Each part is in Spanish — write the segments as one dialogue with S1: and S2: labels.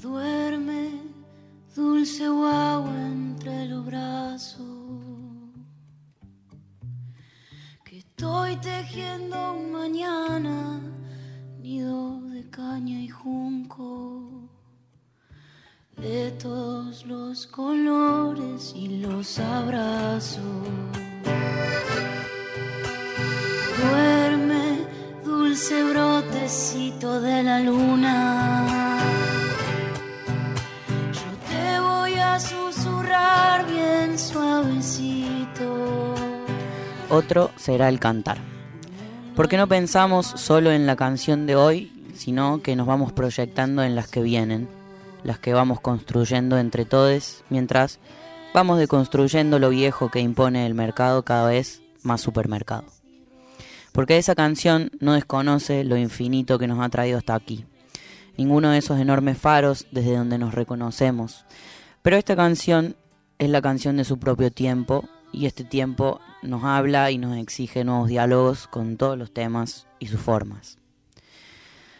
S1: Duerme, dulce guau entre los brazos. Que estoy tejiendo un mañana, nido de caña y junco. De todos los colores y los abrazos. Duerme, dulce brotecito de la luna.
S2: Otro será el cantar. Porque no pensamos solo en la canción de hoy, sino que nos vamos proyectando en las que vienen las que vamos construyendo entre todos, mientras vamos deconstruyendo lo viejo que impone el mercado cada vez más supermercado. Porque esa canción no desconoce lo infinito que nos ha traído hasta aquí. Ninguno de esos enormes faros desde donde nos reconocemos. Pero esta canción es la canción de su propio tiempo y este tiempo nos habla y nos exige nuevos diálogos con todos los temas y sus formas.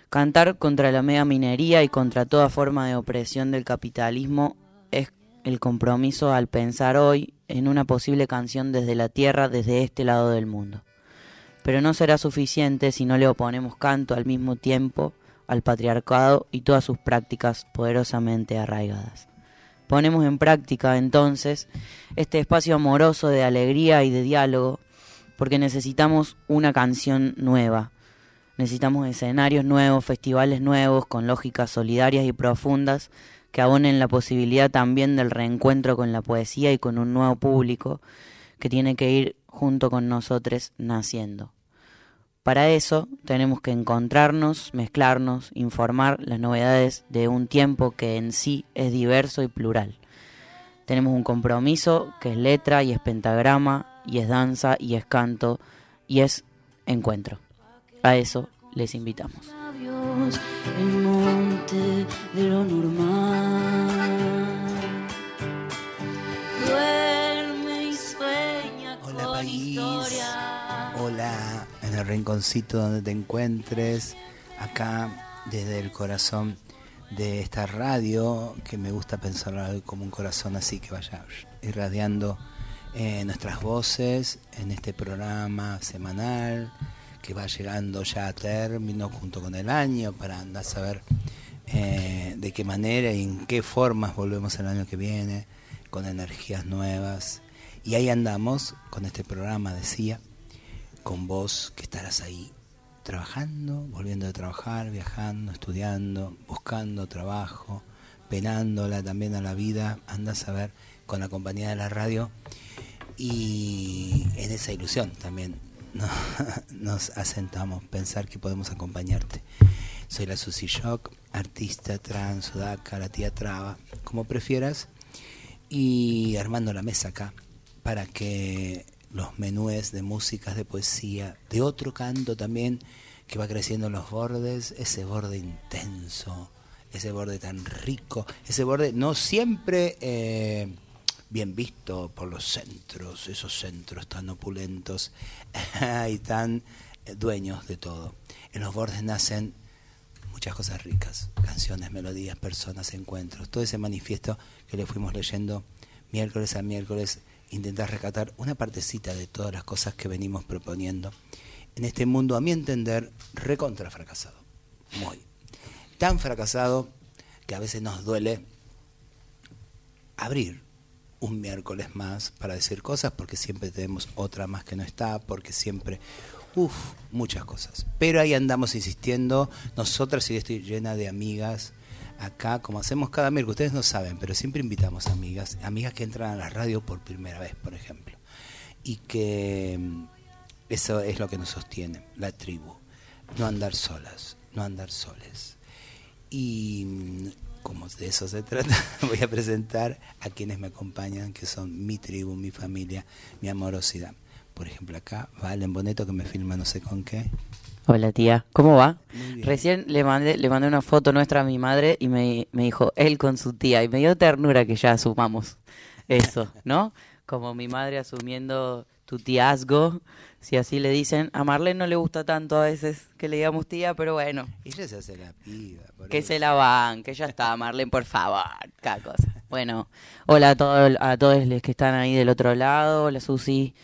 S2: Cantar contra la mega minería y contra toda forma de opresión del capitalismo es el compromiso al pensar hoy en una posible canción desde la tierra, desde este lado del mundo. Pero no será suficiente si no le oponemos canto al mismo tiempo al patriarcado y todas sus prácticas poderosamente arraigadas. Ponemos en práctica entonces este espacio amoroso de alegría y de diálogo porque necesitamos una canción nueva, Necesitamos escenarios nuevos, festivales nuevos, con lógicas solidarias y profundas, que abonen la posibilidad también del reencuentro con la poesía y con un nuevo público que tiene que ir junto con nosotros naciendo. Para eso tenemos que encontrarnos, mezclarnos, informar las novedades de un tiempo que en sí es diverso y plural. Tenemos un compromiso que es letra y es pentagrama y es danza y es canto y es encuentro. A eso les invitamos.
S1: El monte de lo normal. Duerme y sueña
S3: Hola
S1: con
S3: país,
S1: historia.
S3: hola rinconcito donde te encuentres, acá desde el corazón de esta radio que me gusta pensar como un corazón así que vaya irradiando eh, nuestras voces en este programa semanal que va llegando ya a término junto con el año para andar a saber eh, de qué manera y en qué formas volvemos el año que viene, con energías nuevas. Y ahí andamos con este programa, decía, con vos que estarás ahí trabajando, volviendo de trabajar, viajando, estudiando, buscando trabajo, penándola también a la vida, andas a ver con la compañía de la radio. Y en esa ilusión también no, nos asentamos, pensar que podemos acompañarte. Soy la Susi Shock, artista trans, sudaca, la tía traba, como prefieras, y armando la mesa acá para que los menúes de músicas, de poesía, de otro canto también, que va creciendo en los bordes, ese borde intenso, ese borde tan rico, ese borde no siempre... Eh, bien visto por los centros, esos centros tan opulentos y tan eh, dueños de todo. En los bordes nacen muchas cosas ricas, canciones, melodías, personas, encuentros, todo ese manifiesto que le fuimos leyendo miércoles a miércoles, intentar rescatar una partecita de todas las cosas que venimos proponiendo en este mundo, a mi entender, recontra fracasado. Muy. Tan fracasado que a veces nos duele abrir un miércoles más para decir cosas, porque siempre tenemos otra más que no está, porque siempre, uff, muchas cosas. Pero ahí andamos insistiendo, nosotras y estoy llena de amigas acá, como hacemos cada miércoles, ustedes no saben, pero siempre invitamos amigas, amigas que entran a la radio por primera vez, por ejemplo, y que mm, eso es lo que nos sostiene, la tribu, no andar solas, no andar soles. Y mm, como de eso se trata, voy a presentar a quienes me acompañan, que son mi tribu, mi familia, mi amorosidad. Por ejemplo, acá Valen Boneto que me filma no sé con qué.
S2: Hola tía, ¿cómo va? Recién le mandé, le mandé una foto nuestra a mi madre y me, me dijo él con su tía y me dio ternura que ya sumamos eso, ¿no? como mi madre asumiendo tu tiazgo, si así le dicen. A Marlene no le gusta tanto a veces que le digamos tía, pero bueno,
S3: Ella se hace la piba.
S2: que
S3: eso.
S2: se la van, que ya está, Marlene, por favor, cada cosa. Bueno, hola a, todo- a todos los que están ahí del otro lado, hola Susi.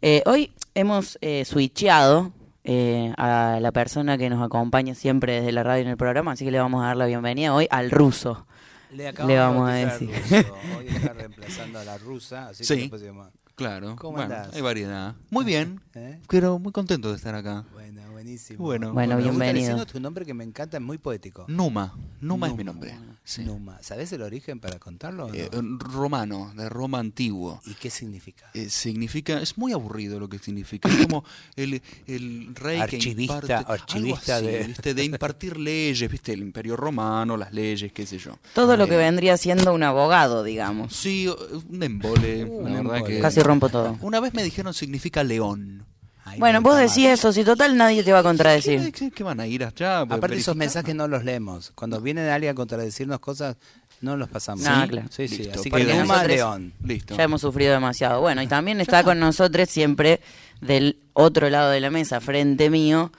S2: Eh, hoy hemos eh, switcheado eh, a la persona que nos acompaña siempre desde la radio en el programa, así que le vamos a dar la bienvenida hoy al ruso.
S3: Le, acabamos
S2: Le
S3: de
S2: vamos a
S3: bautizar
S2: decir.
S3: ruso. Hoy está reemplazando a la rusa, así
S4: Sí.
S3: que pusimos-
S4: Claro.
S3: ¿Cómo
S4: bueno,
S3: andás?
S4: hay variedad. Muy bien.
S3: ¿Eh?
S4: Pero muy contento de estar acá.
S3: Bueno, buenísimo.
S4: Bueno.
S2: Bueno, bienvenido.
S3: tu nombre que me encanta, es muy poético.
S4: Numa. Numa es mi
S3: Numa.
S4: nombre. Sí.
S3: Numa. ¿Sabes el origen para contarlo? o no?
S4: Eh, romano, de Roma antiguo.
S3: ¿Y qué significa?
S4: Eh, significa, es muy aburrido lo que significa. Es como el, el rey
S3: Archivista-
S4: que imparte.
S3: archivista
S4: algo así,
S3: de-
S4: ¿viste? de impartir leyes, ¿viste? El imperio romano, las leyes, qué sé yo.
S2: Todo lo que
S4: Eh,
S2: vendría siendo un abogado, digamos.
S4: Sí, un embole.
S3: Uh,
S4: la
S3: un
S4: verdad
S3: embole.
S4: que-
S2: Casi rompo todo.
S4: Una vez me dijeron significa león.
S3: Ay,
S2: Bueno, vos decís eso, si total nadie te va a contradecir.
S4: ¿Qué, qué van a ir allá?
S3: Aparte esos mensajes no los leemos. Cuando viene alguien a contradecirnos cosas, no los pasamos.
S2: No,
S3: ¿Sí?
S2: claro.
S3: Sí, sí.
S4: Listo,
S3: Así que
S2: porque
S3: Numa
S2: nosotros-
S3: León.
S4: Listo.
S2: Ya hemos sufrido demasiado. Bueno, y también está con nosotros siempre del otro lado de la mesa, frente mío,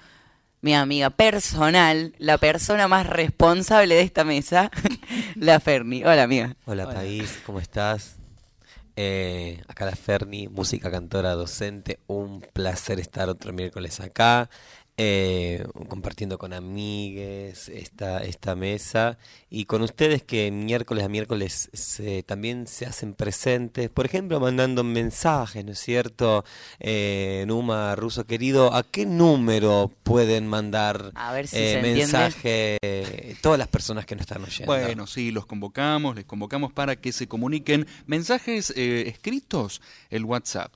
S2: mi amiga personal, la persona más responsable de esta mesa, la Ferni. Hola, amiga.
S5: Hola,
S3: Hola.
S5: país, ¿cómo estás? Eh, acá la Ferni, música cantora docente, un placer estar otro miércoles acá, eh, compartiendo con amigues esta, esta mesa y con ustedes que miércoles a miércoles se, también se hacen presentes, por ejemplo, mandando mensajes, ¿no es cierto? Eh, Numa, Ruso querido, ¿a qué número pueden mandar
S2: A ver si
S5: eh, mensaje todas las personas que nos están oyendo?
S4: Bueno, sí, los convocamos, les convocamos para que se comuniquen mensajes eh, escritos, el WhatsApp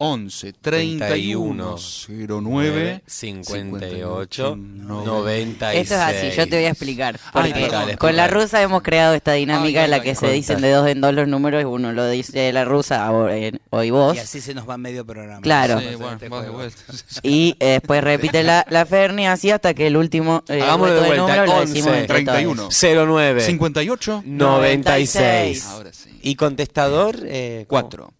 S4: 11 31 09
S5: 58
S4: 90.
S5: 96.
S2: Esto es así, yo te voy a explicar.
S4: Ay, dale,
S2: con la rusa hemos creado esta dinámica
S4: Ay,
S2: en la que se dicen de dos en dos los números y uno lo dice la rusa eh, o y vos.
S3: Y así se nos va medio programa.
S2: Claro.
S4: Sí, bueno,
S3: este
S4: de.
S2: Y eh, después repite la, la Ferni así hasta que el último eh,
S5: Hagámoslo de vuelta,
S2: número lo
S5: 11,
S2: decimos entre
S4: 31.
S2: todos.
S5: 09
S4: 58
S5: 96.
S4: Ahora sí.
S5: Y contestador eh,
S4: 4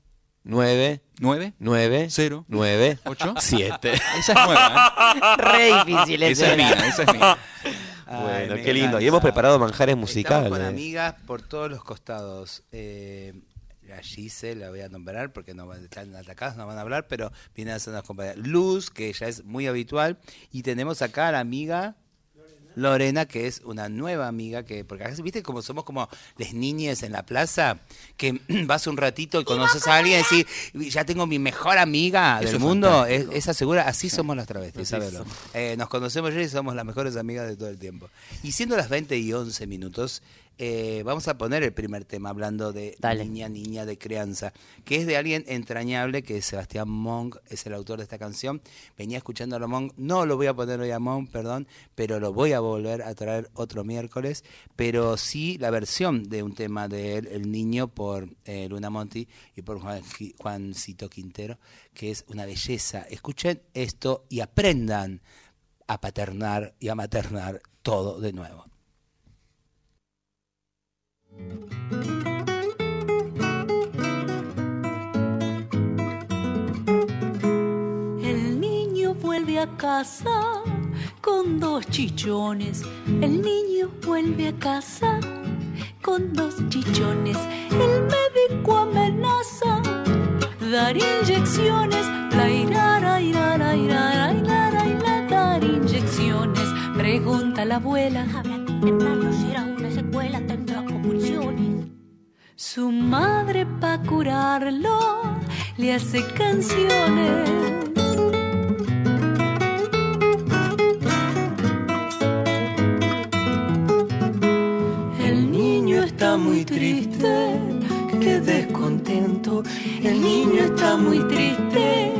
S5: 9
S4: 9
S5: 9
S4: 0
S5: 9
S4: 8
S5: 7.
S4: Esa es nueva,
S2: Re difícil
S4: ¿eh?
S2: ese
S4: Esa es mía, esa es mía.
S3: Ay,
S5: Bueno, qué lindo.
S3: encanta.
S5: Y hemos preparado manjares
S3: Estamos
S5: musicales.
S3: con amigas por todos los costados. Eh, a Gise la voy a nombrar porque no van- están atacadas, no van a hablar, pero viene a ser una compañera. Luz, que ya es muy habitual. Y tenemos acá a la amiga Lorena, que es una nueva amiga, que porque acá, viste como somos como las niñas en la plaza, que vas un ratito y conoces a alguien y decís, ya tengo mi mejor amiga
S4: Eso
S3: del
S4: es
S3: mundo, es, esa segura, así somos las travestis,
S5: somos.
S3: Eh, nos conocemos ya y somos las mejores amigas de todo el tiempo. Y siendo las 20 y 11 minutos, eh, vamos a poner el primer tema hablando de
S2: Dale.
S3: niña, niña de crianza, que es de alguien entrañable, que es Sebastián Monk, es el autor de esta canción. Venía escuchando a Monk, no lo voy a poner hoy a Monk, perdón, pero lo voy a volver a traer otro miércoles, pero sí la versión de un tema de él, El Niño, por eh, Luna Monti y por Juan, Juancito Quintero, que es una belleza. Escuchen esto y aprendan a paternar y a maternar todo de nuevo.
S1: El niño vuelve a casa con dos chichones. El niño vuelve a casa con dos chichones. El médico amenaza dar inyecciones. La irara, irara, irara, irara, irara, dar inyecciones. Pregunta la abuela.
S6: Habla
S1: Su madre pa' curarlo le hace canciones. El niño está muy triste, qué descontento. El niño está muy triste,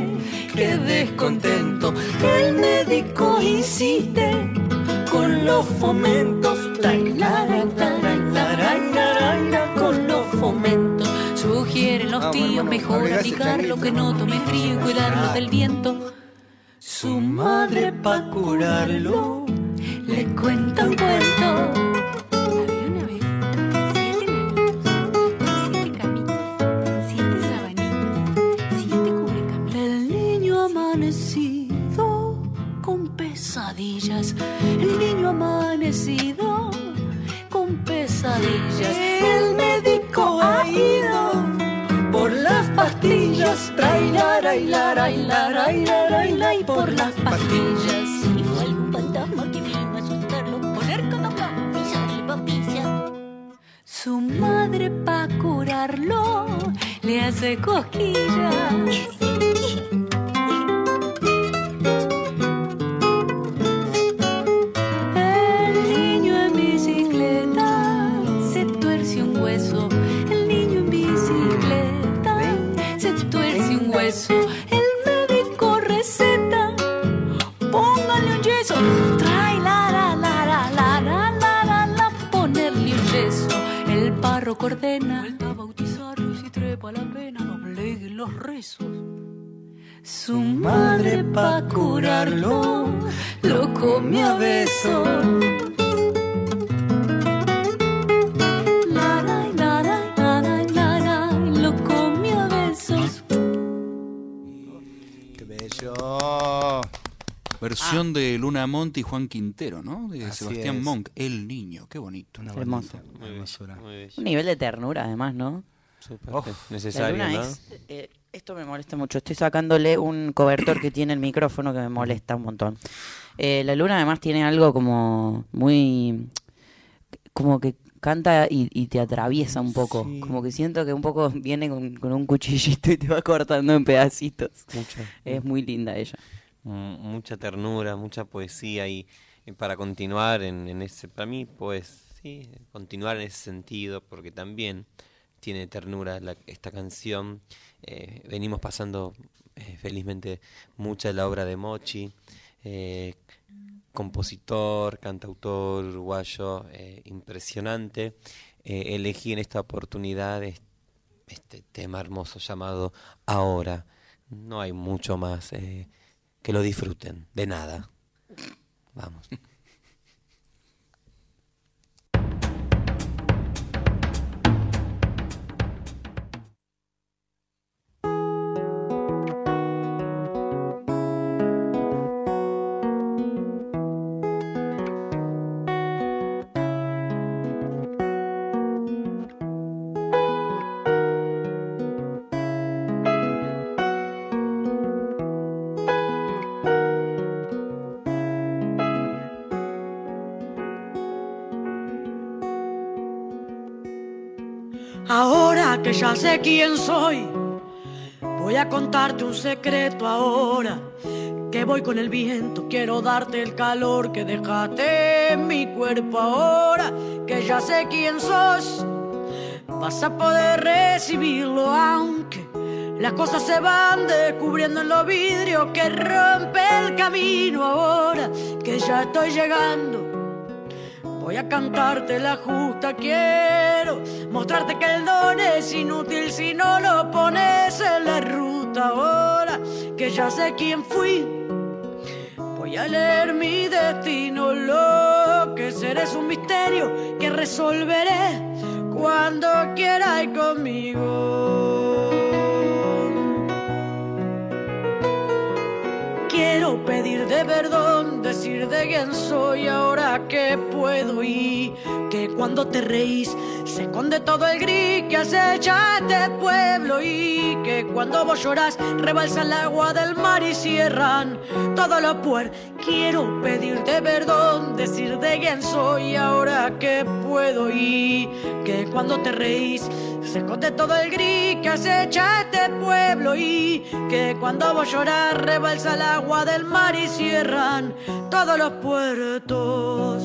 S1: qué descontento. El médico insiste con los fomentos. Quieren Los
S3: ah,
S1: tíos mejor
S3: aplicarlo
S1: que no tome frío y cuidarlo ah. del viento. Su madre, pa curarlo, les cuenta un cuento:
S7: había una abejita, siete negritos, siete caminos, siete sabanitos, siete cubicampos. El niño amanecido con pesadillas, el niño amanecido con pesadillas.
S1: Pastillas, trailara y lara y lara y lara y la y por las pastillas.
S6: Y fue algún fantasma que vino a asustarlo, poner cataplasma, pisarle papilla.
S1: Su madre pa' curarlo le hace cosquillas. El niño en bicicleta se tuerce un hueso.
S4: Monte y Juan Quintero, ¿no? De
S3: Así
S4: Sebastián
S3: es.
S4: Monk, El Niño, qué bonito.
S3: Una
S2: Hermoso.
S5: Muy
S3: hermosura.
S5: muy.
S2: Un nivel de ternura, además, ¿no?
S5: Súper.
S2: La
S5: necesario,
S2: es- eh, esto me molesta mucho. Estoy sacándole un cobertor que tiene el micrófono que me molesta un montón. Eh, la luna además tiene algo como muy... como que canta y, y te atraviesa un poco.
S3: Sí.
S2: Como que siento que un poco viene con, con un cuchillito y te va cortando en pedacitos.
S5: Mucha,
S2: Es muy linda ella.
S5: Mu- mucha ternura, mucha poesía y, y para continuar en, ese, para mí, pues sí, continuar en ese sentido, porque también tiene ternura esta canción. Eh, venimos pasando eh, felizmente mucha de la obra de Mochi, eh, compositor, cantautor uruguayo eh, impresionante. Eh, elegí en esta oportunidad es- este tema hermoso llamado Ahora. No hay mucho más. eh, que lo disfruten. De nada. Vamos.
S8: Que ya sé quién soy, voy a contarte un secreto ahora. Que voy con el viento, quiero darte el calor que dejaste en mi cuerpo ahora. Que ya sé quién sos, vas a poder recibirlo aunque las cosas se van descubriendo en los vidrios que rompe el camino ahora. Que ya estoy llegando. A cantarte la justa, quiero mostrarte que el don es inútil si no lo pones en la ruta. Ahora que ya sé quién fui, voy a leer mi destino. Lo que seré es un misterio que resolveré cuando quiera y conmigo. Quiero pedir de perdón, de quién soy ahora que puedo y que cuando te reís se esconde todo el gris que acecha este pueblo y que cuando vos llorás rebalsa el agua del mar y cierran todos los puertos. Quiero pedirte perdón, decir de quién soy ahora que puedo y que cuando te reís se esconde todo el gris que acecha este pueblo y que cuando vos llorás rebalsa el agua del mar y cierran todos los puertos.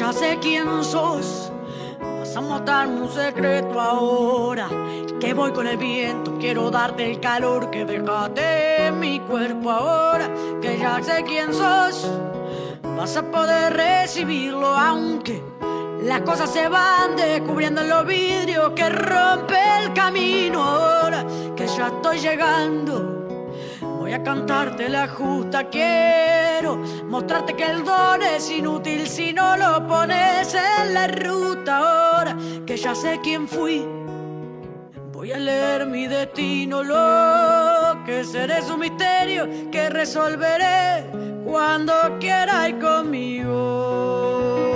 S8: Ya sé quién sos, vas a mostrarme un secreto ahora. Que voy con el viento, quiero darte el calor que dejaste en mi cuerpo ahora. Que ya sé quién sos, vas a poder recibirlo aunque las cosas se van descubriendo en los vidrios que rompe el camino ahora. Que ya estoy llegando. Voy a cantarte la justa, quiero mostrarte que el don es inútil si no lo pones en la ruta. Ahora que ya sé quién fui, voy a leer mi destino. Lo que seré es un misterio que resolveré cuando quiera ir conmigo.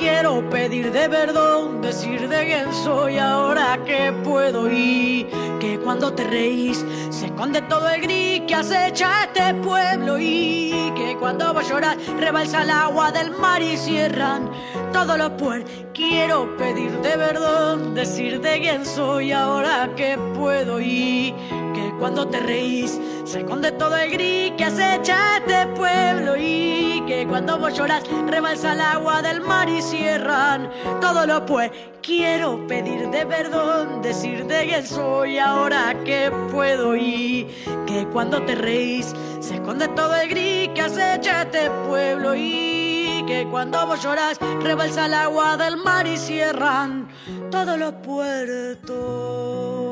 S8: Quiero pedir de perdón, decir de quién soy ahora que puedo. Y que cuando te reís se esconde todo el gris que acecha este pueblo. Y que cuando va a llorar rebalsa el agua del mar y cierran todos los puertos. Quiero pedir de perdón, decir de quién soy ahora que puedo. Que cuando te reís. Se esconde todo el gris que acecha este pueblo y que cuando vos lloras rebalsa el agua del mar y cierran todo lo pues. Quiero pedir de perdón decir de quién soy ahora que puedo. Y que cuando te reís se esconde todo el gris que acecha este pueblo y que cuando vos lloras rebalsa el agua del mar y cierran todos los puertos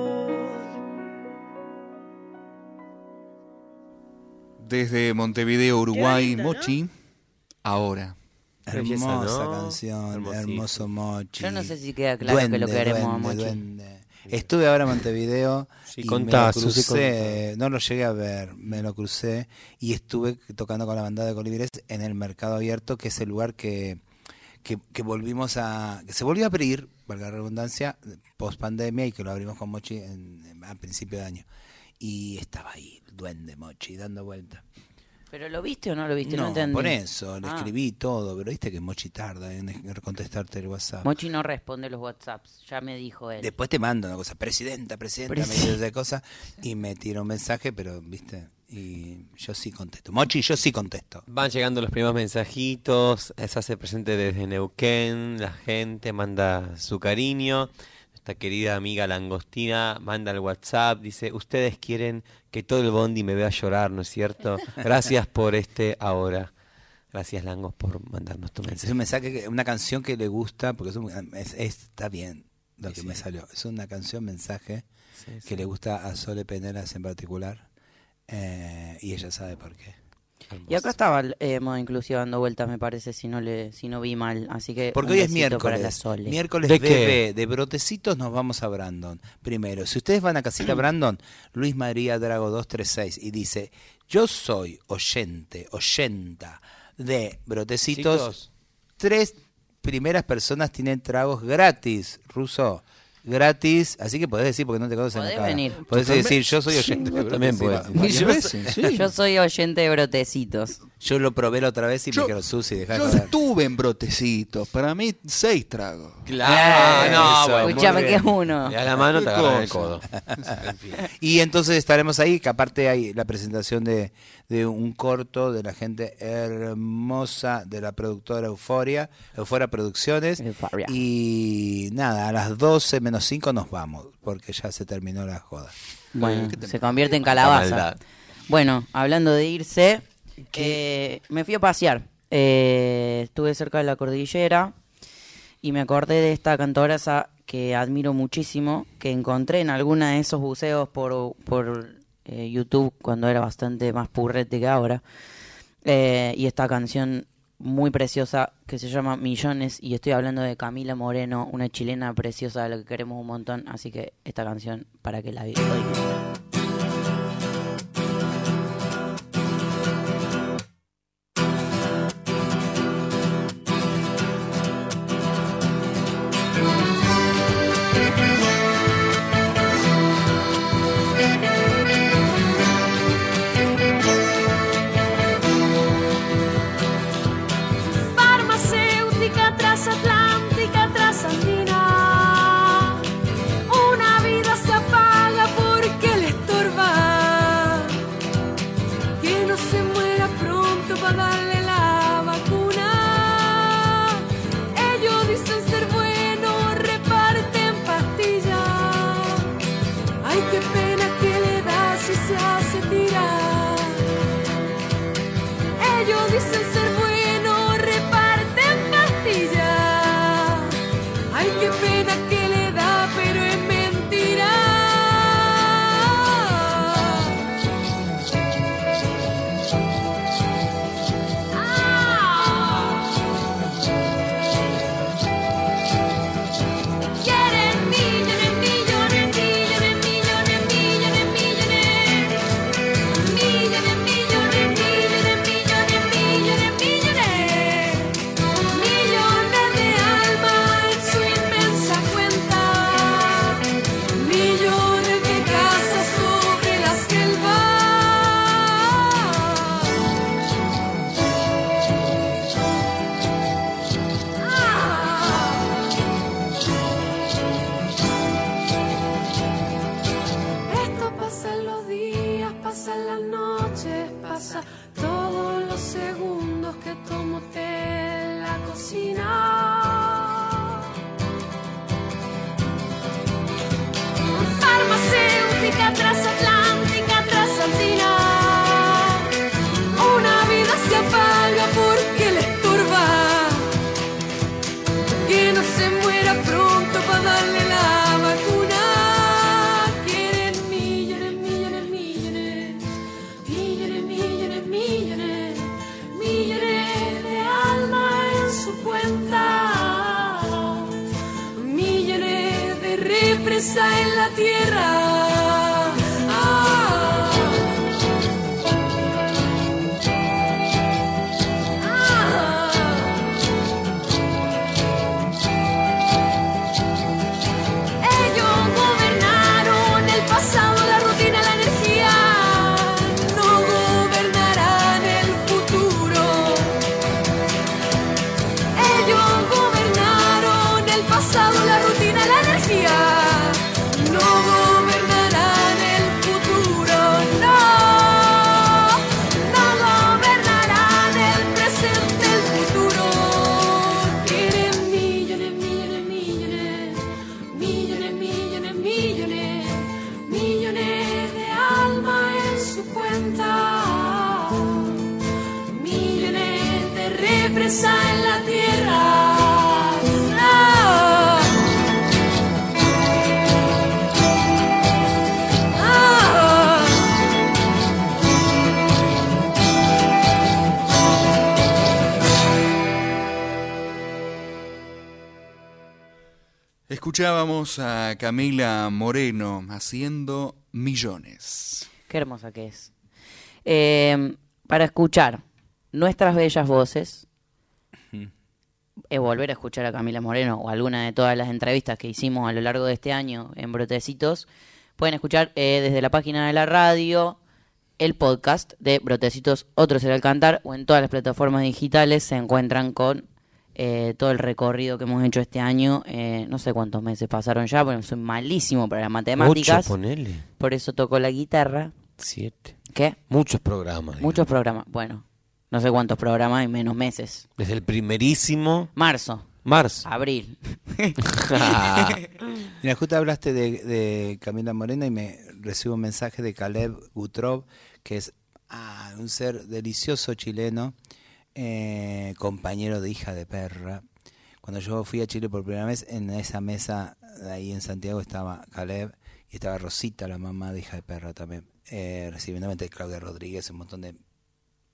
S4: Desde Montevideo, Uruguay,
S8: ¿no?
S4: Mochi, ahora.
S5: Belleza,
S3: Hermosa
S5: ¿no?
S3: canción,
S5: Hermosísimo.
S3: hermoso Mochi.
S2: Yo no sé si queda claro que lo queremos a
S3: duende,
S2: Mochi.
S3: duende. Estuve ahora en Montevideo
S5: Sí,
S3: y
S5: contá,
S3: me lo crucé, no lo llegué a ver, me lo crucé y estuve tocando con la bandada de Colibres en el Mercado Abierto, que es el lugar que, que, que volvimos a, que se volvió a abrir, valga la redundancia, post pandemia y que lo abrimos con Mochi en- en- a principio de año. Y estaba ahí, duende Mochi, dando vuelta.
S2: ¿Pero lo viste o no lo viste? No,
S3: No,
S2: entendí.
S3: por eso, le
S2: Ah.
S3: escribí todo, pero viste que Mochi tarda en contestarte el WhatsApp.
S2: Mochi no responde los WhatsApps, ya me dijo él.
S3: Después te manda una cosa, presidenta, presidenta, me dice de cosas y me tira un mensaje, pero viste, y yo sí contesto. Mochi, yo sí contesto.
S5: Van llegando los primeros mensajitos, se hace presente desde Neuquén, la gente manda su cariño. Nuestra querida amiga Langostina manda el WhatsApp, dice, ustedes quieren que todo el bondi me vea llorar, ¿no es cierto? Gracias por este ahora. Gracias Langos por mandarnos tu
S3: Es
S5: mensaje.
S3: un mensaje, que- una canción que le gusta, porque es un- es- es- está bien lo
S5: Sí,
S3: que
S5: sí.
S3: me salió. Es una canción, mensaje,
S5: Sí, sí.
S3: que le gusta a Sole Penelas en particular, eh, y ella sabe por qué.
S2: Y acá estaba el eh, modo inclusivo dando vueltas, me parece, si no le si no vi mal. Así que
S3: Porque hoy es
S2: besito para la
S3: miércoles.
S2: Sole.
S3: Miércoles
S5: ¿De
S3: bebé, de brotecitos nos vamos a Brandon. Primero, si ustedes van a casita Brandon, Luis María Drago 236 y dice, yo soy oyente, oyenta de brotecitos.
S5: Chicos,
S3: Tres primeras personas tienen tragos gratis, Ruso. Gratis, así que podés decir porque no te conocen
S2: Podés
S3: cara.
S2: venir.
S3: Podés
S5: también-
S3: decir, yo soy oyente de
S5: también
S3: brotecitos.
S5: podés.
S2: Yo, soy-
S4: veces, sí.
S2: yo soy oyente de brotecitos.
S3: Yo lo probé la otra vez y
S4: Yo-
S3: me dijeron, Susi, dejá de
S4: Yo
S3: joder".
S4: estuve en brotecitos, para mí seis tragos.
S5: Claro, no,
S3: Eso,
S5: bueno,
S2: Escuchame que es uno.
S5: Y a la mano te agarran el codo.
S3: Y entonces estaremos ahí, que aparte hay la presentación de, de un corto de la gente hermosa de la productora Euforia, Euforia Producciones.
S2: Euphoria.
S3: Y nada, a las 12 menos 5 nos vamos, porque ya se terminó la joda.
S2: Bueno,
S4: ¿Qué te-
S2: se convierte en calabaza. Bueno, hablando de irse, eh, me fui a pasear. Eh, estuve cerca de la cordillera y me acordé de esta cantoresa que admiro muchísimo, que encontré en alguna de esos buceos por, por eh, YouTube cuando era bastante más purrete que ahora. Eh, y esta canción muy preciosa que se llama Millones y estoy hablando de Camila Moreno, una chilena preciosa de la que queremos un montón, así que esta canción para que la vivan.
S4: Camila Moreno haciendo millones.
S2: Qué hermosa que es. Eh, para escuchar nuestras bellas voces, eh, volver a escuchar a Camila Moreno o alguna de todas las entrevistas que hicimos a lo largo de este año en Brotecitos, pueden escuchar eh, desde la página de la radio el podcast de Brotecitos Otro será el cantar o en todas las plataformas digitales se encuentran con eh, todo el recorrido que hemos hecho este año. Eh, no sé cuántos meses pasaron ya, porque soy malísimo para las matemáticas.
S5: Ocho, ponele.
S2: Por eso toco la guitarra.
S5: Siete.
S2: ¿Qué?
S5: Muchos programas. digamos.
S2: Muchos programas. Bueno, no sé cuántos programas y menos meses.
S5: Desde el primerísimo
S2: Marzo,
S5: marzo.
S2: abril.
S3: Mira, justo hablaste de, de Camila Morena y me recibo un mensaje de Caleb Gutrov, que es ah, un ser delicioso chileno, eh, compañero de hija de perra. Cuando yo fui a Chile por primera vez, en esa mesa de ahí en Santiago estaba Caleb y estaba Rosita, la mamá de hija de perra también, eh, recibiéndome Claudia Rodríguez, un montón de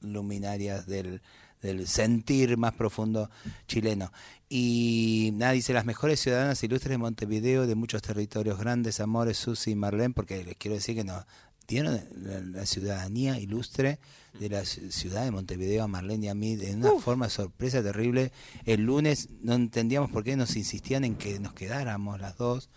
S3: luminarias del, del sentir más profundo chileno. Y nada, dice las mejores ciudadanas ilustres de Montevideo, de muchos territorios grandes, amores, Susi y Marlene, porque les quiero decir que nos dieron la, la ciudadanía ilustre de la ci- ciudad de Montevideo a Marlene y a mí de una forma sorpresa terrible. El lunes no entendíamos por qué nos insistían en que nos quedáramos las dos,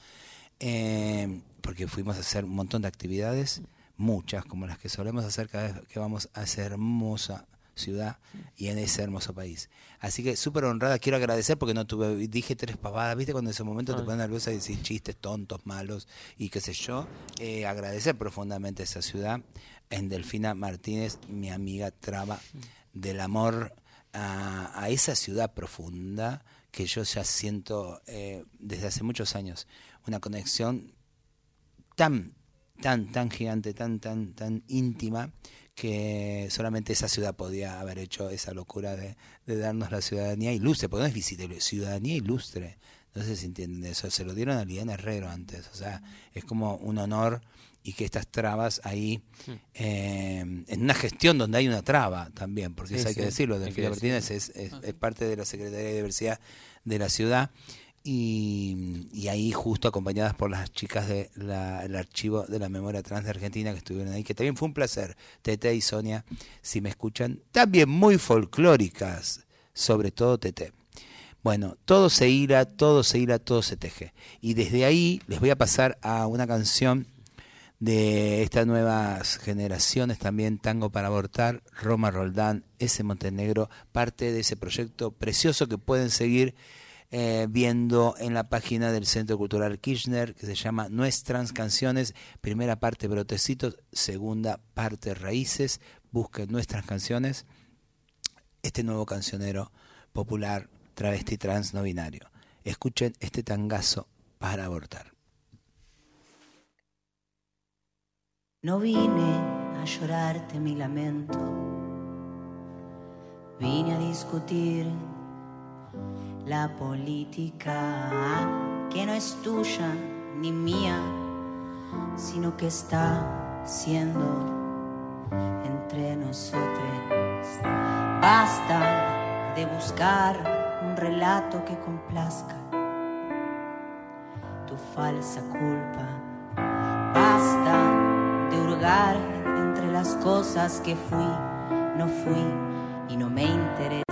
S3: eh, porque fuimos a hacer un montón de actividades, muchas, como las que solemos hacer cada vez que vamos a esa hermosa ciudad y en ese hermoso país. Así que súper honrada, quiero agradecer porque no tuve, dije tres pavadas, viste cuando en ese momento te pones nerviosa y decís chistes tontos, malos y qué sé yo. Eh, agradecer profundamente esa ciudad. En Delfina Martínez, mi amiga traba del amor a, a esa ciudad profunda que yo ya siento eh, desde hace muchos años. Una conexión tan, tan, tan gigante, tan, tan, tan íntima, que solamente esa ciudad podía haber hecho esa locura de, de darnos la ciudadanía ilustre, porque no es visitable, ciudadanía ilustre. No sé si entienden eso, se lo dieron a Liliana Herrero antes, o sea, es como un honor y que estas trabas ahí, eh, en una gestión donde hay una traba también, porque
S5: Sí,
S3: eso hay
S5: sí,
S3: que decirlo, Delfina Martínez es, es, es parte de la Secretaría de Diversidad de la ciudad y, ahí justo acompañadas por las chicas del archivo de la memoria trans de Argentina que estuvieron ahí, que también fue un placer, Tete y Sonia, si me escuchan, también muy folclóricas, sobre todo Tete. Bueno, todo se hila, todo se hila, todo se teje. Y desde ahí les voy a pasar a una canción de estas nuevas generaciones también, Tango para Abortar, Roma Roldán, ese Montenegro, parte de ese proyecto precioso que pueden seguir eh, viendo en la página del Centro Cultural Kirchner, que se llama Nuestras Canciones, primera parte Brotecitos, segunda parte Raíces, busquen nuestras canciones, este nuevo cancionero popular, travesti trans no binario. Escuchen este tangazo para abortar.
S9: No vine a llorarte mi lamento, vine a discutir la política que no es tuya ni mía, sino que está siendo entre nosotros. Basta de buscar un relato que complazca. tu falsa culpa. Basta de hurgar entre las cosas que fui, no fui y no me interesa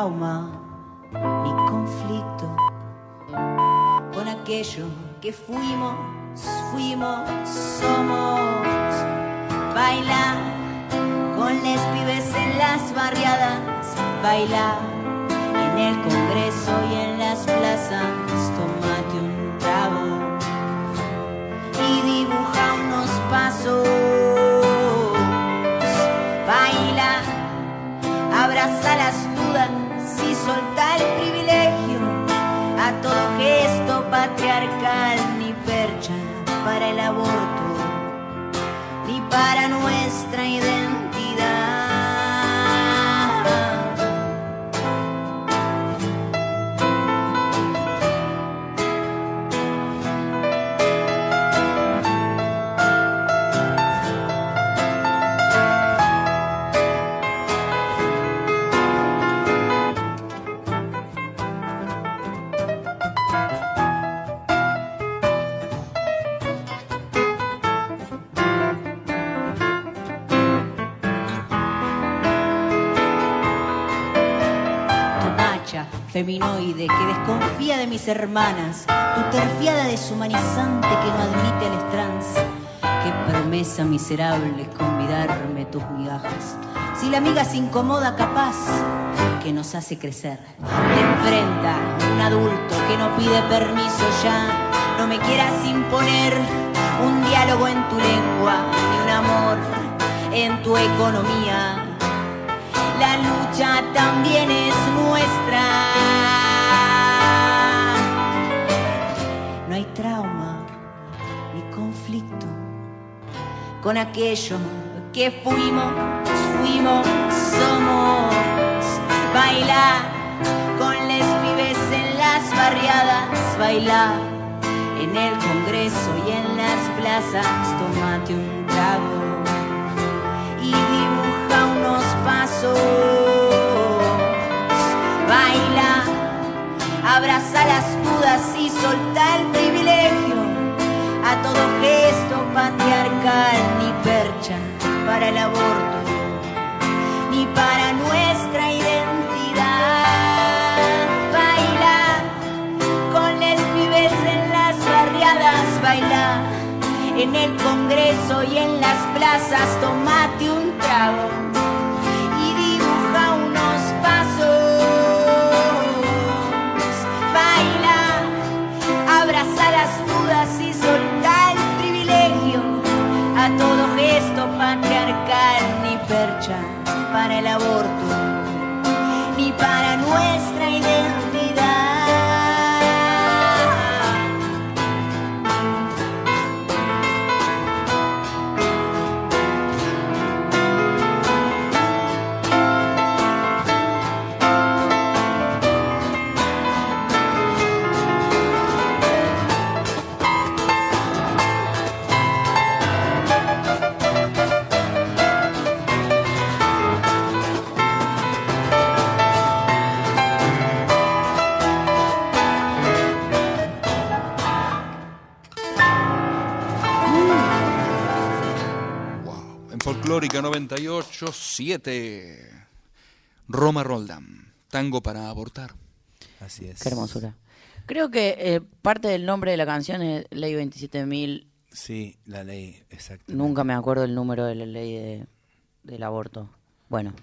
S9: trauma ni conflicto con aquello que fuimos, fuimos, somos. Baila con les pibes en las barriadas, baila en el Congreso y en las plazas, tomate un trago y dibuja unos pasos. Baila, abraza las patriarcal, ni percha para el aborto, ni para nuestra identidad. Feminoide que desconfía de mis hermanas, tu terfiada deshumanizante que no admite al trans. Qué promesa miserable convidarme tus migajas. Si la amiga se incomoda, capaz que nos hace crecer. Te enfrenta un adulto que no pide permiso ya. No me quieras imponer un diálogo en tu lengua, ni un amor en tu economía. La lucha también es nuestra. No hay trauma ni conflicto con aquello que fuimos, fuimos, somos. Baila con les pibes en las barriadas, baila en el Congreso y en las plazas, tómate un trago y unos pasos. Baila, abraza las dudas y solta el privilegio a todo gesto patriarcal, ni percha para el aborto, ni para nuestra identidad. Baila con les pibes en las barriadas, baila en el Congreso y en las plazas, tomate un trago percha para el aborto,
S4: Folclórica 98, 7. Roma Roldán. Tango para abortar.
S3: Así es.
S2: Qué hermosura. Creo que eh, parte del nombre de la canción es Ley 27.000.
S3: Sí, la ley, exacto.
S2: Nunca me acuerdo el número de la ley de- del aborto. Bueno.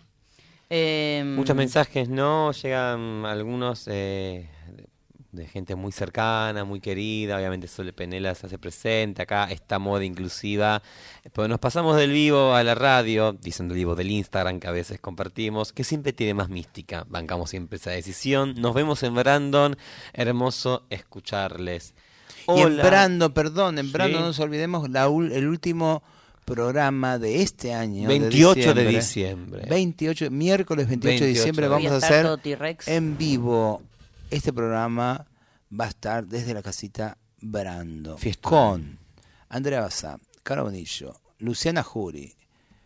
S2: Eh,
S5: Muchos mensajes, ¿no? Llegan algunos eh, de gente muy cercana, muy querida. Obviamente Sole Penela se hace presente acá, esta moda inclusiva. Pues nos pasamos del vivo a la radio, dicen del vivo del Instagram que a veces compartimos, que siempre tiene más mística. Bancamos siempre esa decisión. Nos vemos en Brandon. Hermoso escucharles.
S3: Y en
S5: Hola.
S3: Brando, perdón, en Brando
S5: Sí.
S3: no nos olvidemos la ul- el último programa de este año.
S5: 28 de
S3: de
S5: diciembre.
S3: 28, miércoles 28, de
S5: 28
S3: diciembre
S5: de
S3: vamos a hacer en vivo. Este programa va a estar desde la casita Brando.
S5: Fiestón.
S3: Con Andrea Bazá, Caro Bonillo, Luciana Juri,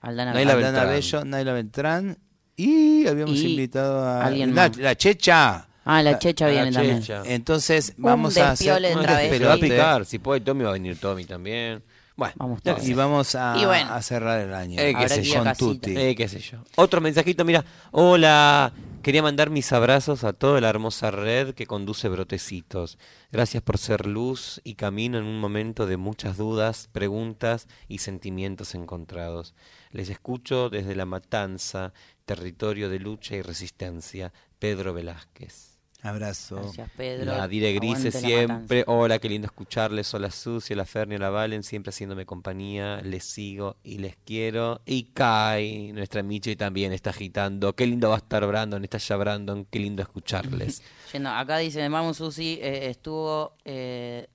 S2: Aldana
S5: Naila
S3: Aldana
S5: Beltrán.
S3: Bello, Naila Beltrán Y habíamos
S2: Y
S3: invitado a
S2: alguien
S3: la,
S2: más.
S3: la Checha.
S2: Ah, la checha
S5: La
S2: viene también.
S5: checha.
S3: Entonces
S2: Un
S3: vamos a hacer
S2: despiole
S3: un.
S5: Pero va a
S3: despelote
S5: picar, si puede Tommy va a venir Tommy también. Bueno,
S2: Vamos todos.
S3: y vamos a,
S2: Y bueno.
S3: a cerrar el año.
S5: Eh, qué
S2: Habrá
S5: sé
S2: que ir
S5: yo.
S2: a casita.
S3: Tutti.
S5: Eh, qué sé yo. Otro mensajito, mira. Hola, quería mandar mis abrazos a toda la hermosa red que conduce Brotecitos. Gracias por ser luz y camino en un momento de muchas dudas, preguntas y sentimientos encontrados. Les escucho desde La Matanza, territorio de lucha y resistencia. Pedro Velázquez.
S3: Abrazo.
S2: Gracias, Pedro.
S5: La Dire Grise
S2: la
S5: siempre.
S2: matanza.
S5: Hola, qué lindo escucharles. Hola Sucia, la Fernia, la Valen, siempre haciéndome compañía. Les sigo y les quiero. Y Kai, nuestra Michi también está agitando. Qué lindo va a estar Brandon, está ya Brandon. Qué lindo escucharles.
S2: Yendo, acá dice, vamos Susi, eh, estuvo eh,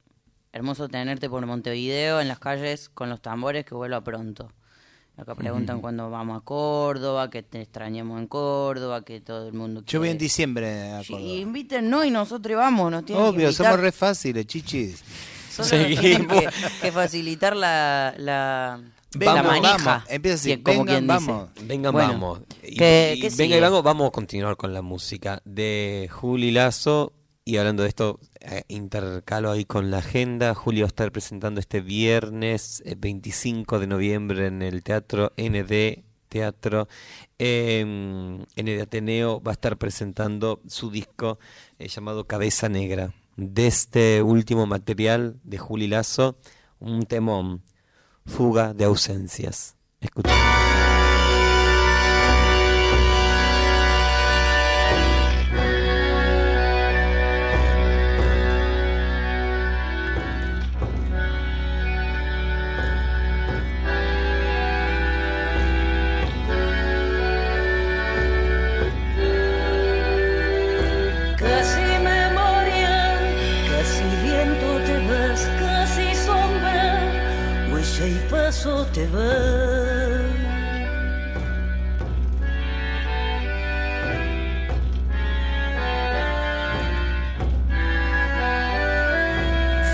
S2: hermoso tenerte por Montevideo en las calles con los tambores, que vuelva pronto. Acá preguntan cuándo vamos a Córdoba, que te extrañemos en Córdoba, que todo el mundo
S3: Yo voy en
S2: quiere.
S3: diciembre a
S2: Sí,
S3: Córdoba.
S2: invítennos y nosotros vamos, nos tienen que
S3: Obvio,
S2: invitar.
S3: somos re fáciles, chichis.
S2: Solo nos tienen
S5: Seguimos.
S2: que, que facilitar la, la,
S3: Vengan,
S2: la manija.
S3: vamos. Empieza así, vengan,
S2: quien dice.
S3: vamos.
S5: Vengan,
S2: Bueno,
S5: vamos. Y,
S2: ¿qué-
S5: y
S2: qué
S5: venga y vamos, vamos a continuar con la música de Juli Lazo. Y hablando de esto, intercalo ahí con la agenda. Juli va a estar presentando este viernes eh, 25 de noviembre en el Teatro ND Teatro. Eh, ND Ateneo va a estar presentando su disco eh, llamado Cabeza Negra. De este último material de Juli Lazo, un temón, Fuga de Ausencias. Escucha.
S6: Huella y paso te vas.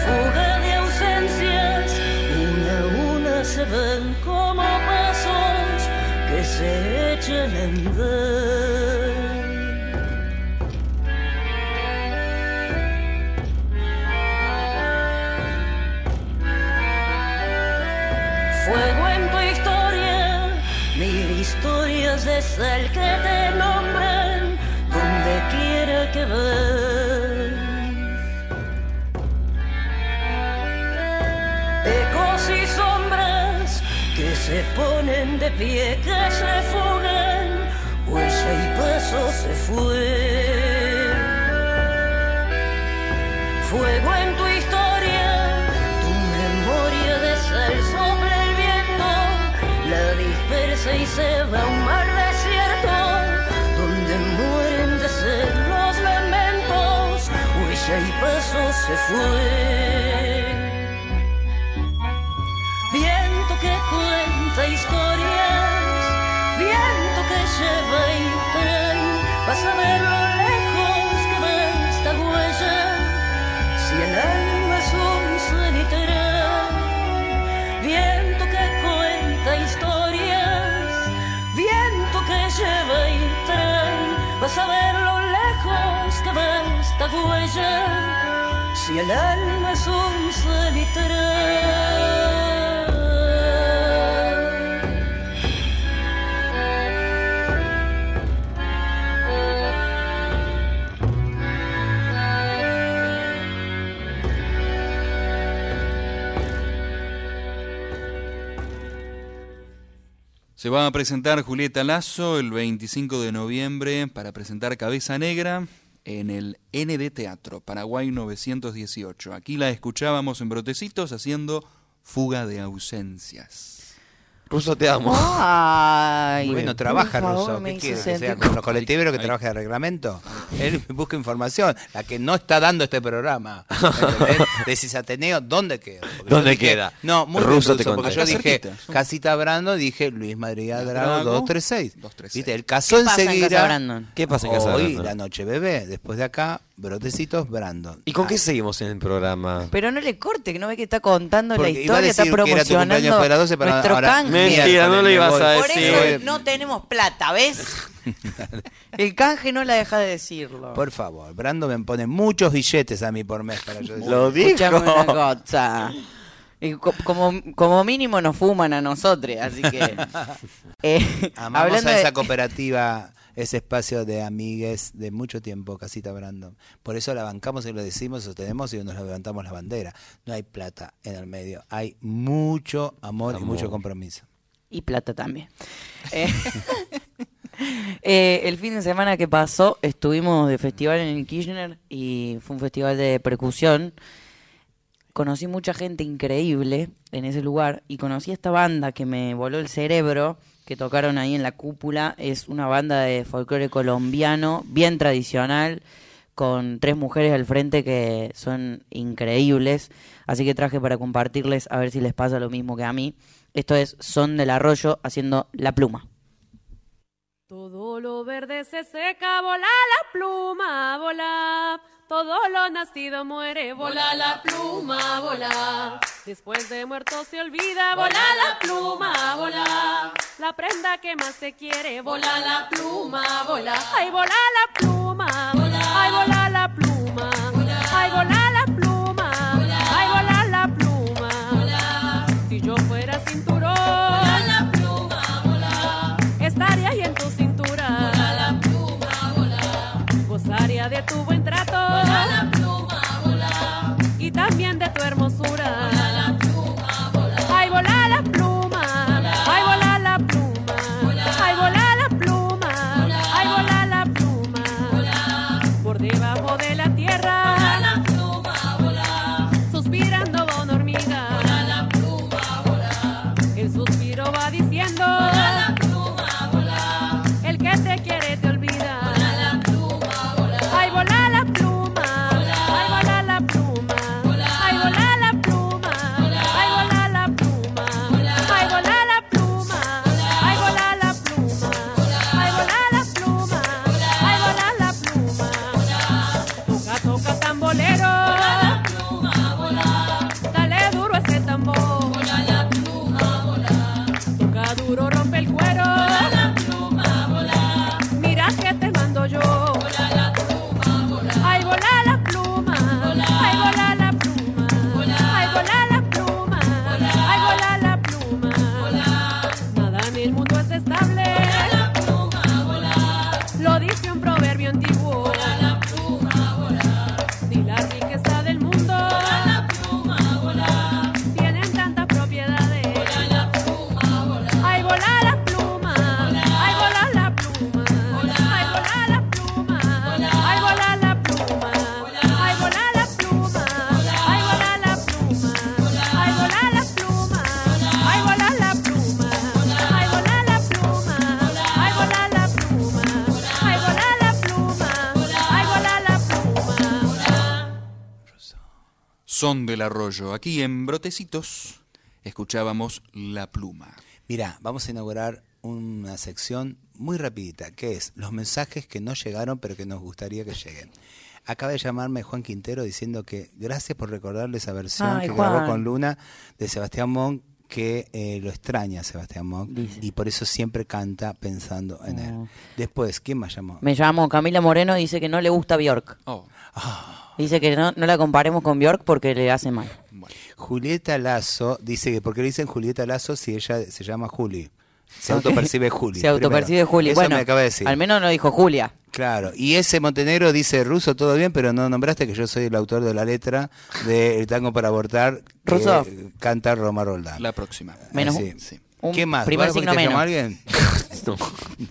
S6: Fuga de ausencias, una a una se ven como pasos que se echan a andar. Sal que te nombran donde quiera que vas. Ecos y sombras que se ponen de pie, que se fugan, huella y paso se fue. Fuego en y paso se fue. Viento que cuenta historias, viento que lleva y trae, vas a ver lo lejos que va esta huella, si el alma es un cenital. Viento que cuenta historias, viento que lleva y trae, vas a ver lo lejos que va esta huella, el alma es.
S4: Se va a presentar Julieta Lazo el 25 de noviembre para presentar Cabeza Negra en el ND Teatro, Paraguay 918. Aquí la escuchábamos en Brotecitos haciendo Fuga de Ausencias.
S5: Ruso, te amo.
S2: Ay,
S3: Bueno, trabaja
S2: me
S3: ¿Qué
S2: hizo
S3: quiere? Que sea con los colectiveros que
S4: Ahí.
S3: trabaje de reglamento. Él busca información, la que no está dando este programa. Decís Ateneo, ¿dónde queda? Porque
S5: ¿Dónde
S3: dije-
S5: queda?
S3: No, muy
S5: Russo
S3: bien,
S5: te
S3: porque yo dije
S4: Está cerquita.
S3: Casita Brando, dije Luis Madrid
S4: Drago,
S3: Drago 236.
S4: 236.
S3: ¿Viste? El casó
S2: ¿Qué pasa en
S3: enseguida.
S2: Casa Brandon?
S5: ¿Qué pasa en casa
S3: Hoy
S5: Brandon?
S3: la noche bebé, después de acá, brotecitos Brandon.
S5: ¿Y con qué
S3: Ah,
S5: seguimos en el programa?
S2: Pero no le corte, que no ve que está contando
S3: Porque
S2: la historia, está
S3: que era tu
S2: promocionando
S3: después de las 12, pero
S2: nuestro
S3: ahora-
S2: canje.
S5: Mentira, no le
S3: me
S5: ibas a
S2: Por
S5: decir.
S2: eso no tenemos plata, ¿ves? El canje no la deja de decirlo.
S3: Por favor, Brando me pone muchos billetes a mí por mes para yo decir.
S5: Lo dijo.
S2: Escuchame una cosa. Y co- como, como mínimo nos fuman a nosotros, así que... eh,
S3: Amamos
S2: hablando
S3: a
S2: de-
S3: esa cooperativa, ese espacio de amigues de mucho tiempo, Casita Brandon. Por eso la bancamos y lo decimos, sostenemos y nos levantamos la bandera. No hay plata en el medio, hay mucho amor, y mucho compromiso.
S2: Y plata también. Eh, eh, el fin de semana que pasó estuvimos de festival en el Kirchner y fue un festival de percusión. Conocí mucha gente increíble en ese lugar y conocí esta banda que me voló el cerebro, que tocaron ahí en la cúpula. Es una banda de folclore colombiano, bien tradicional, con tres mujeres al frente que son increíbles. Así que traje para compartirles a ver si les pasa lo mismo que a mí. Esto es Son del Arroyo haciendo La Pluma.
S10: Todo lo verde se seca, vola la pluma, vola. Todo lo nacido muere, vola la pluma, vola. Después de muerto se olvida, vola la pluma, vola. La prenda que más se quiere, vola la pluma, vola. Ay, vola la pluma, de tu buen trato. la pluma, Y también de tu hermosura. Duro,
S4: Son del Arroyo. Aquí en Brotecitos escuchábamos La Pluma.
S3: Mira, vamos a inaugurar una sección muy rapidita, que es los mensajes que no llegaron pero que nos gustaría que lleguen. Acaba de llamarme Juan Quintero diciendo que gracias por recordarle esa versión
S2: Ay,
S3: que grabó con Luna de Sebastián Monk, que eh, lo extraña a Sebastián Monk
S2: Dice.
S3: y por eso siempre canta pensando en él.
S2: Oh.
S3: Después, ¿quién más llamó?
S2: Me llamo Camila Moreno y dice que no le gusta Bjork.
S4: Oh,
S2: Dice que no, no la comparemos con Bjork porque le hace mal.
S4: bueno.
S3: Julieta Lazo dice que ¿por qué le dicen Julieta Lazo si ella se llama Juli? Se autopercibe Juli.
S2: Se autopercibe
S3: primero.
S2: Juli.
S3: Eso
S2: bueno,
S3: me acaba de decir.
S2: al menos no dijo Julia.
S3: Claro, y ese Montenegro dice ruso todo bien, pero no nombraste que yo soy el autor de la letra de El tango para abortar que
S2: Ruso.
S3: canta Roma Roldán.
S4: La próxima.
S2: Menos
S3: Sí.
S4: Sí.
S2: un
S3: ¿Qué más?
S2: primer
S3: ¿Vos
S2: signo menos.
S3: alguien?
S5: No,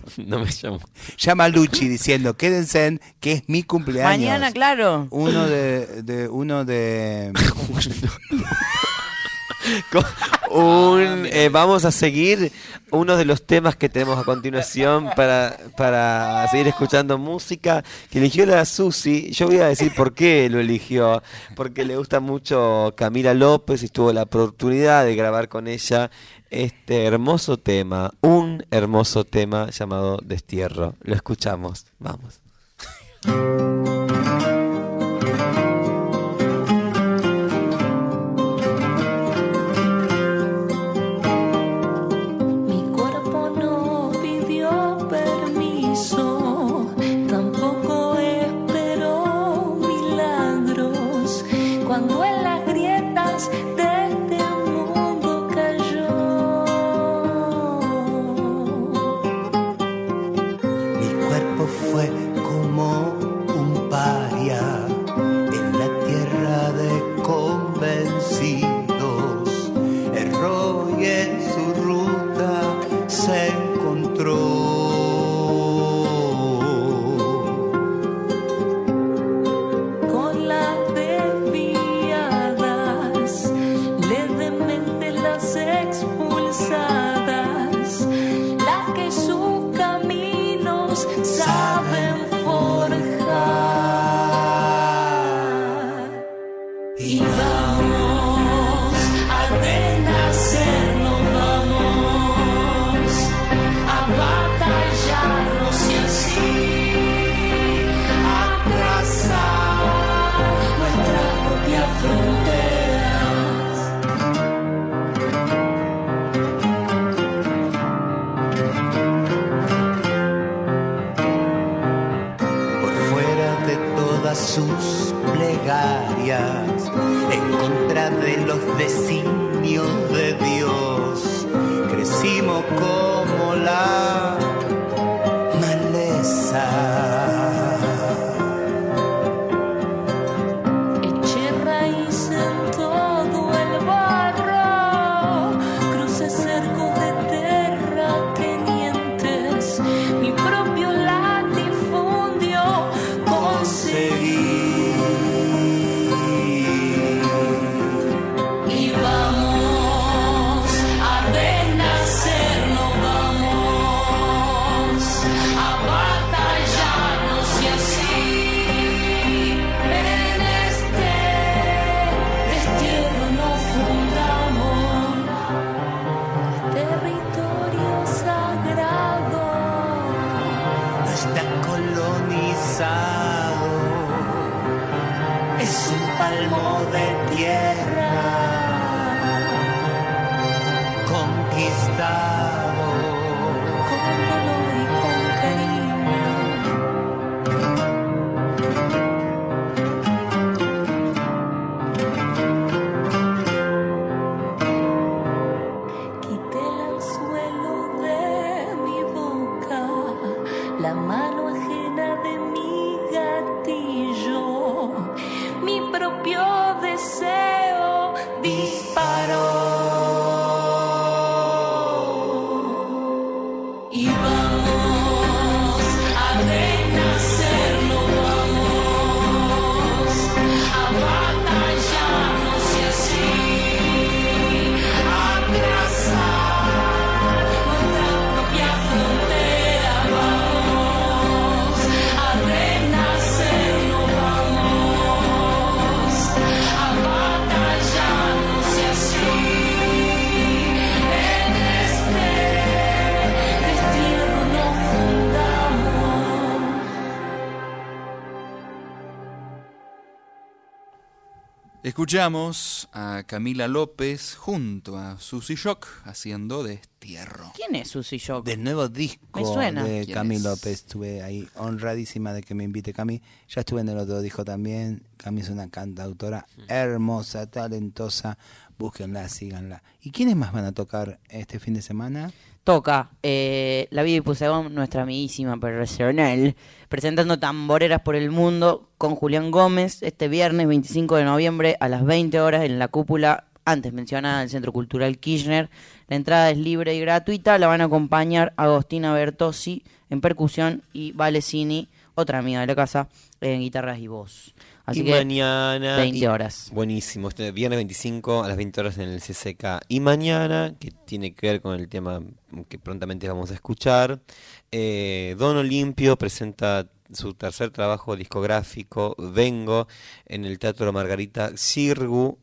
S5: no me llamo.
S3: Llama a Luchi diciendo, quédense en que es mi cumpleaños.
S2: Mañana, claro.
S3: Uno de, de uno de
S5: Un, eh, vamos a seguir uno de los temas que tenemos a continuación para, para seguir escuchando música que eligió la Susi. Yo voy a decir por qué lo eligió. Porque le gusta mucho Camila López y tuvo la oportunidad de grabar con ella este hermoso tema, un hermoso tema llamado Destierro. Lo escuchamos. Vamos.
S4: Escuchamos a Camila López junto a Susy Shock haciendo Destierro.
S2: ¿Quién es Susy Shock?
S3: Del nuevo disco
S2: Me suena.
S3: de
S4: ¿Quién
S3: Cami
S4: es?
S3: López, estuve ahí honradísima de que me invite Cami. Ya estuve en el otro disco también. Cami es una cantautora hermosa, talentosa. Búsquenla, síganla. ¿Y quiénes más van a tocar este fin de semana?
S2: Toca eh, la vida y Pusegón, nuestra amiguísima personal, presentando tamboreras por el mundo con Julián Gómez este viernes 25 de noviembre a las 20 horas en la cúpula antes mencionada del Centro Cultural Kirchner. La entrada es libre y gratuita. La van a acompañar Agostina Bertossi en percusión y Valesini, otra amiga de la casa, en guitarras y voz. Así
S5: y
S2: que
S5: mañana.
S2: 20
S5: y-
S2: horas.
S5: Buenísimo. Este viernes 25 a las 20 horas en el CCK. Y mañana, que tiene que ver con el tema que prontamente vamos a escuchar, eh, Don Olimpio presenta su tercer trabajo discográfico, Vengo, en el Teatro Margarita Sirgu,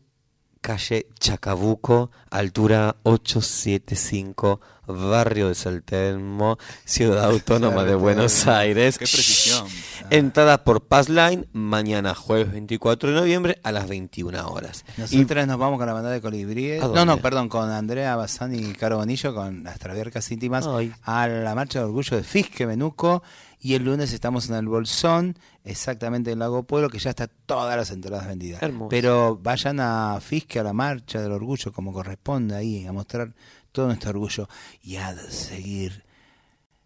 S5: calle Chacabuco, altura 875, barrio de Saltermo, Ciudad Autónoma de Buenos Aires.
S4: Qué precisión.
S5: Entrada por Passline, mañana jueves 24 de noviembre a las 21 horas.
S3: Nosotras nos vamos con la banda de colibríes.
S5: ¿A
S3: No, no, perdón, con Andrea Bazán y Caro Bonillo, con las Traviarcas íntimas,
S5: Ay.
S3: a la marcha de orgullo de Fisque Menuco. Y el lunes estamos en el Bolsón, exactamente en Lago Pueblo, que ya está todas las entradas vendidas.
S5: Hermoso.
S3: Pero vayan a Fisque, a la marcha del orgullo, como corresponde ahí, a mostrar todo nuestro orgullo y a seguir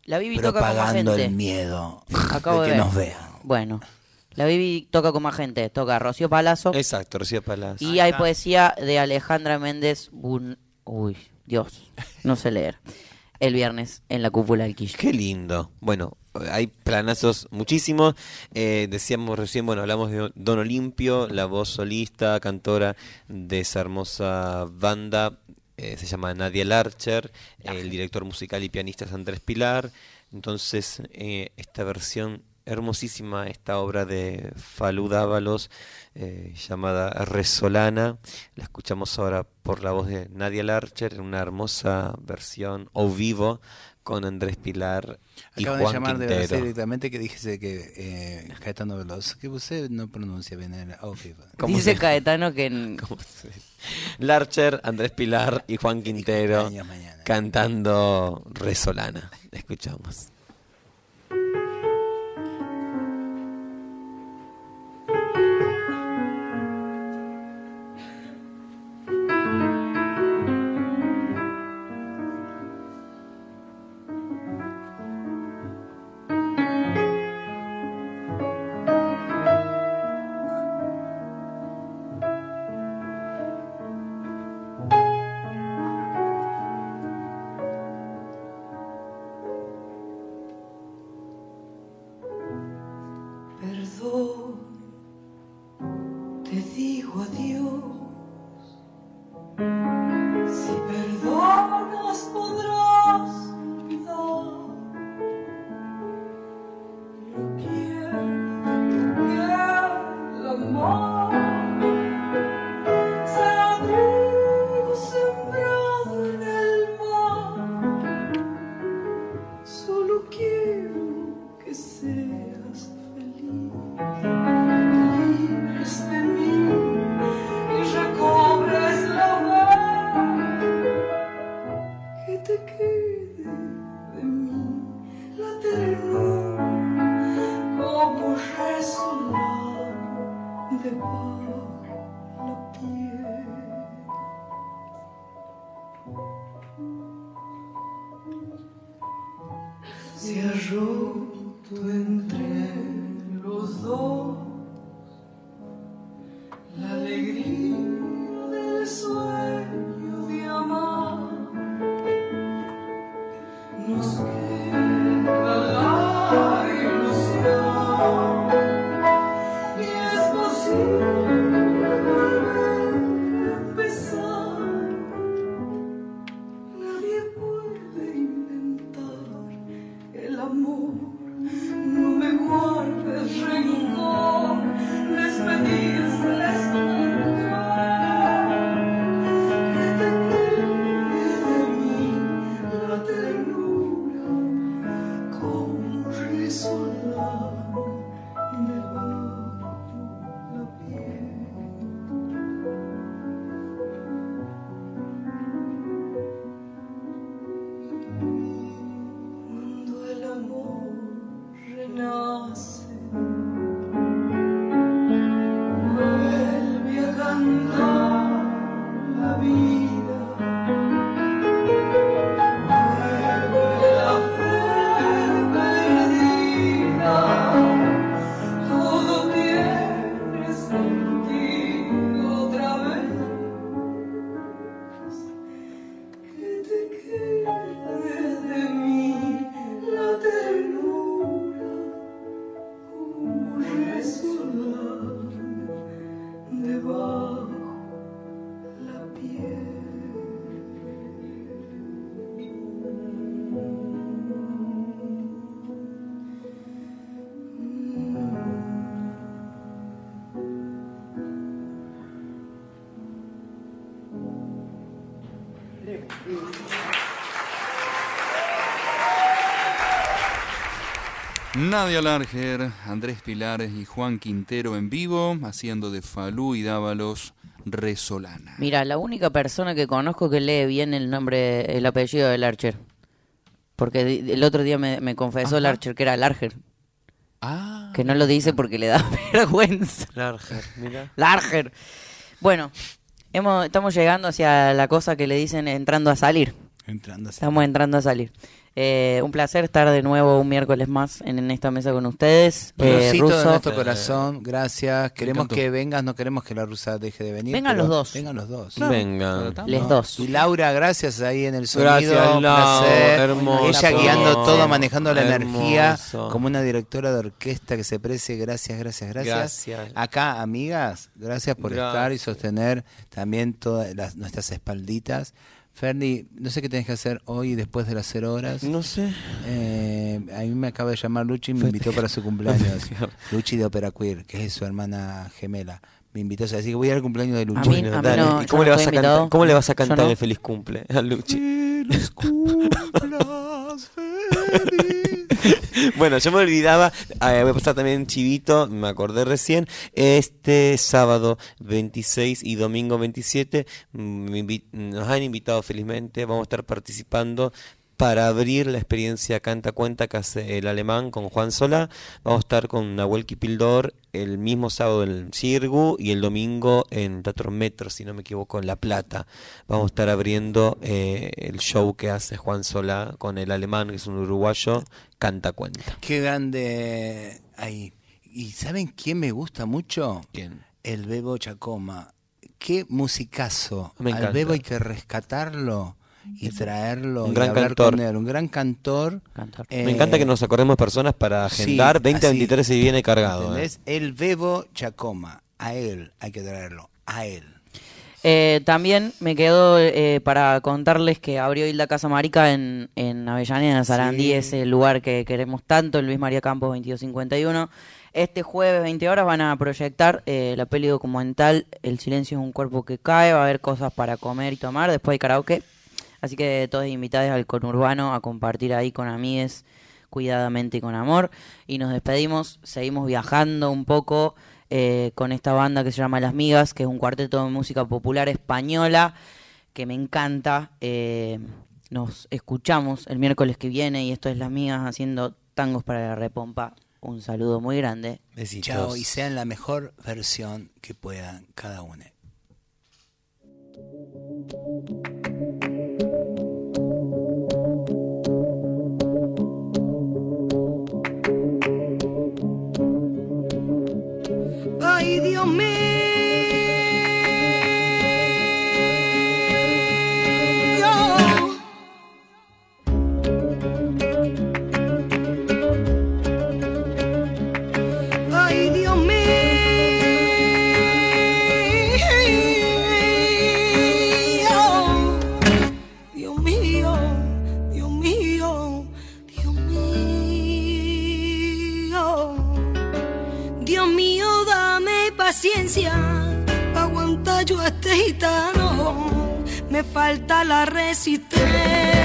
S2: La Bibi toca
S3: propagando
S2: gente.
S3: el miedo
S2: Acabo
S3: de
S2: de
S3: que
S2: ver.
S3: nos vean.
S2: Bueno, la Bibi toca con más gente. Toca Rocío Palazzo.
S5: Exacto, Rocío Palacio.
S2: Y hay poesía de Alejandra Méndez. Bun- Uy, Dios, no sé leer. El viernes en la cúpula del Quiche.
S5: Qué lindo. Bueno, hay planazos muchísimos. Eh, decíamos recién, bueno, hablamos de Don Olimpio, la voz solista, cantora de esa hermosa banda. eh, se llama Nadia Larcher. el director musical y pianista es Andrés Pilar. Entonces, eh, esta versión
S11: hermosísima esta obra de Falú Dávalos llamada Resolana. La escuchamos ahora por la voz de Nadia Larcher en una hermosa versión o vivo con Andrés Pilar y
S3: Acaban de
S11: Juan
S3: llamar de
S11: Quintero.
S3: Brasil directamente que dijese que eh, Caetano Veloso, que usted no pronuncia bien el viva.
S11: ¿Cómo
S2: Dice
S11: se-
S2: Caetano que en-
S11: ¿Cómo se dice? Larcher, Andrés Pilar y Juan Quintero
S3: cumpleaños mañana.
S11: cantando Resolana. Escuchamos.
S4: Nadia Larger, Andrés Pilares y Juan Quintero en vivo, haciendo de Falú y Dávalos Resolana.
S2: Mira, la única persona que conozco que lee bien el nombre, el apellido de Larcher. Porque el otro día me, me confesó
S4: Ajá.
S2: Larcher que era Larger.
S4: Ah,
S2: Que no lo dice porque le da vergüenza.
S11: Larger, mira.
S2: Larger. Bueno, hemos, estamos llegando hacia la cosa que le dicen entrando a salir.
S3: Entrando así.
S2: Estamos entrando a salir. Eh, un placer estar de nuevo un miércoles más en, en esta mesa con ustedes. Eh,
S3: Rosito de nuestro corazón, gracias. Queremos que vengas, no queremos que la rusa deje de venir.
S2: Vengan los dos.
S3: Vengan los dos.
S11: Venga.
S2: les
S3: ¿no?
S2: dos.
S3: Y Laura, gracias ahí en el sonido.
S11: Gracias,
S3: un
S11: Lau,
S3: placer.
S11: hermoso.
S3: Ella guiando todo, manejando la
S11: Hermoso.
S3: energía, como una directora de orquesta que se precie. Gracias, gracias, gracias.
S11: Gracias.
S3: Acá, amigas, gracias por
S11: Gracias.
S3: estar y sostener también todas las, nuestras espalditas Ferdi, no sé qué tenés que hacer hoy después de las cero horas.
S5: No sé.
S3: Eh, a mí me acaba de llamar Luchi y me invitó para su cumpleaños. Luchi de Opera Queer, que es su hermana gemela. Me invitó a decir que voy a ir al cumpleaños de Luchi.
S2: A mí-
S5: Bueno,
S2: a mí
S5: dale.
S2: no,
S5: ¿Y
S2: yo
S5: cómo,
S2: no
S5: le vas a cantar, cómo le vas a cantar
S2: no.
S5: el feliz cumple a Luchi?
S3: Los cumplas feliz.
S5: Bueno, yo me olvidaba, eh, voy a pasar también chivito, me acordé recién, este sábado 26 y domingo 27 mm, nos han invitado felizmente, vamos a estar participando para abrir la experiencia Canta Cuenta que hace el alemán con Juan Sola. Vamos a estar con Nahuel Kipildor el mismo sábado en el Cirgu y el domingo en Teatro Metro, si no me equivoco, en La Plata. Vamos a estar abriendo eh, el show que hace Juan Sola con el alemán, que es un uruguayo, Canta Cuenta.
S3: Qué grande ahí. ¿Y saben quién me gusta mucho?
S5: ¿Quién?
S3: El Bebo Chacoma. Qué musicazo.
S5: Me
S3: Al. Bebo hay que rescatarlo y traerlo
S5: un
S3: y
S5: gran
S3: hablar
S5: cantor.
S3: con él. Un gran cantor.
S2: Cantor.
S3: Eh,
S5: Me encanta que nos acordemos personas para
S3: sí,
S5: agendar.
S3: así,
S5: 2023 y viene cargado. eh.
S3: ¿entendés? El Bebo Chacoma. A él hay que traerlo. A él.
S2: Eh, también me quedó eh, para contarles que abrió Hilda Casa Marica en, en Avellaneda, Sarandí,
S3: Sí.
S2: ese lugar que queremos tanto, Luis María Campos 2251. Este jueves 20 horas van a proyectar eh, la peli documental El silencio es un cuerpo que cae, va a haber cosas para comer y tomar, después hay karaoke. Así que todos invitados al conurbano a compartir ahí con amigues cuidadamente y con amor. Y nos despedimos, seguimos viajando un poco eh, con esta banda que se llama Las Migas, que es un cuarteto de música popular española que me encanta. Eh, nos escuchamos el miércoles que viene y esto es Las Migas haciendo tangos para la repompa. Un saludo muy grande.
S5: Besitos.
S3: Chao y sean la mejor versión que puedan cada uno.
S6: Ay, Dios mío. Este gitano. Me falta la resistencia.